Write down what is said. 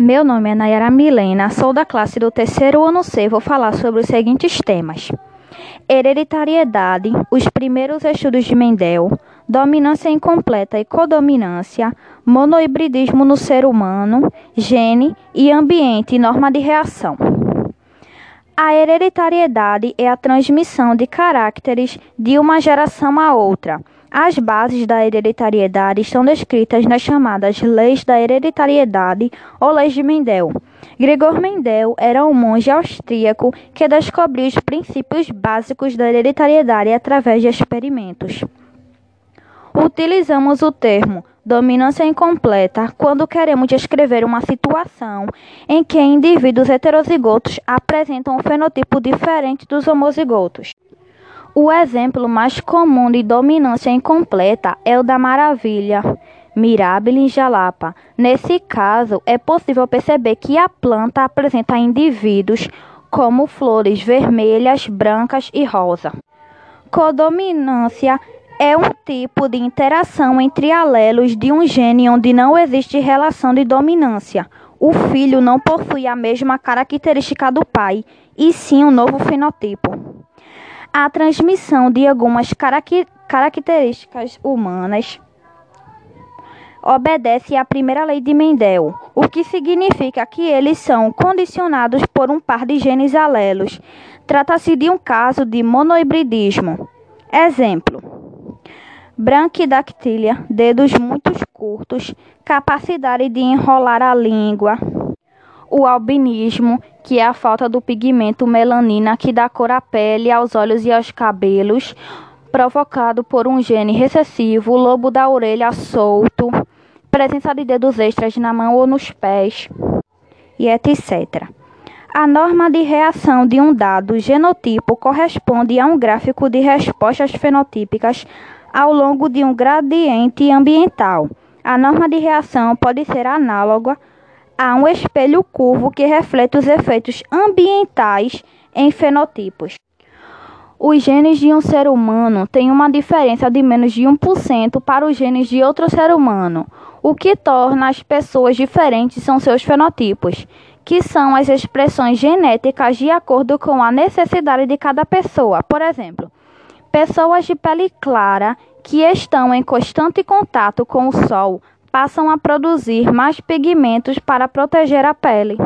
Meu nome é Nayara Milena, sou da classe do terceiro ano C. Vou falar sobre os seguintes temas: hereditariedade, os primeiros estudos de Mendel, dominância incompleta e codominância, monohibridismo no ser humano, gene e ambiente e norma de reação. A hereditariedade é a transmissão de caracteres de uma geração a outra as bases da hereditariedade estão descritas nas chamadas Leis da Hereditariedade ou Leis de Mendel. Gregor Mendel era um monge austríaco que descobriu os princípios básicos da hereditariedade através de experimentos. Utilizamos o termo dominância incompleta quando queremos descrever uma situação em que indivíduos heterozigotos apresentam um fenotipo diferente dos homozigotos. O exemplo mais comum de dominância incompleta é o da maravilha Mirabilis jalapa. Nesse caso, é possível perceber que a planta apresenta indivíduos como flores vermelhas, brancas e rosa. Codominância é um tipo de interação entre alelos de um gene onde não existe relação de dominância. O filho não possui a mesma característica do pai, e sim um novo fenotipo a transmissão de algumas características humanas obedece à primeira lei de Mendel, o que significa que eles são condicionados por um par de genes alelos. Trata-se de um caso de monohibridismo. Exemplo: branquidactília, dedos muito curtos, capacidade de enrolar a língua, o albinismo, que é a falta do pigmento melanina que dá cor à pele, aos olhos e aos cabelos, provocado por um gene recessivo, lobo da orelha solto, presença de dedos extras na mão ou nos pés, e etc. A norma de reação de um dado genotipo corresponde a um gráfico de respostas fenotípicas ao longo de um gradiente ambiental. A norma de reação pode ser análoga há um espelho curvo que reflete os efeitos ambientais em fenotipos. Os genes de um ser humano têm uma diferença de menos de 1% para os genes de outro ser humano. O que torna as pessoas diferentes são seus fenotipos, que são as expressões genéticas de acordo com a necessidade de cada pessoa. Por exemplo, pessoas de pele clara que estão em constante contato com o sol passam a produzir mais pigmentos para proteger a pele.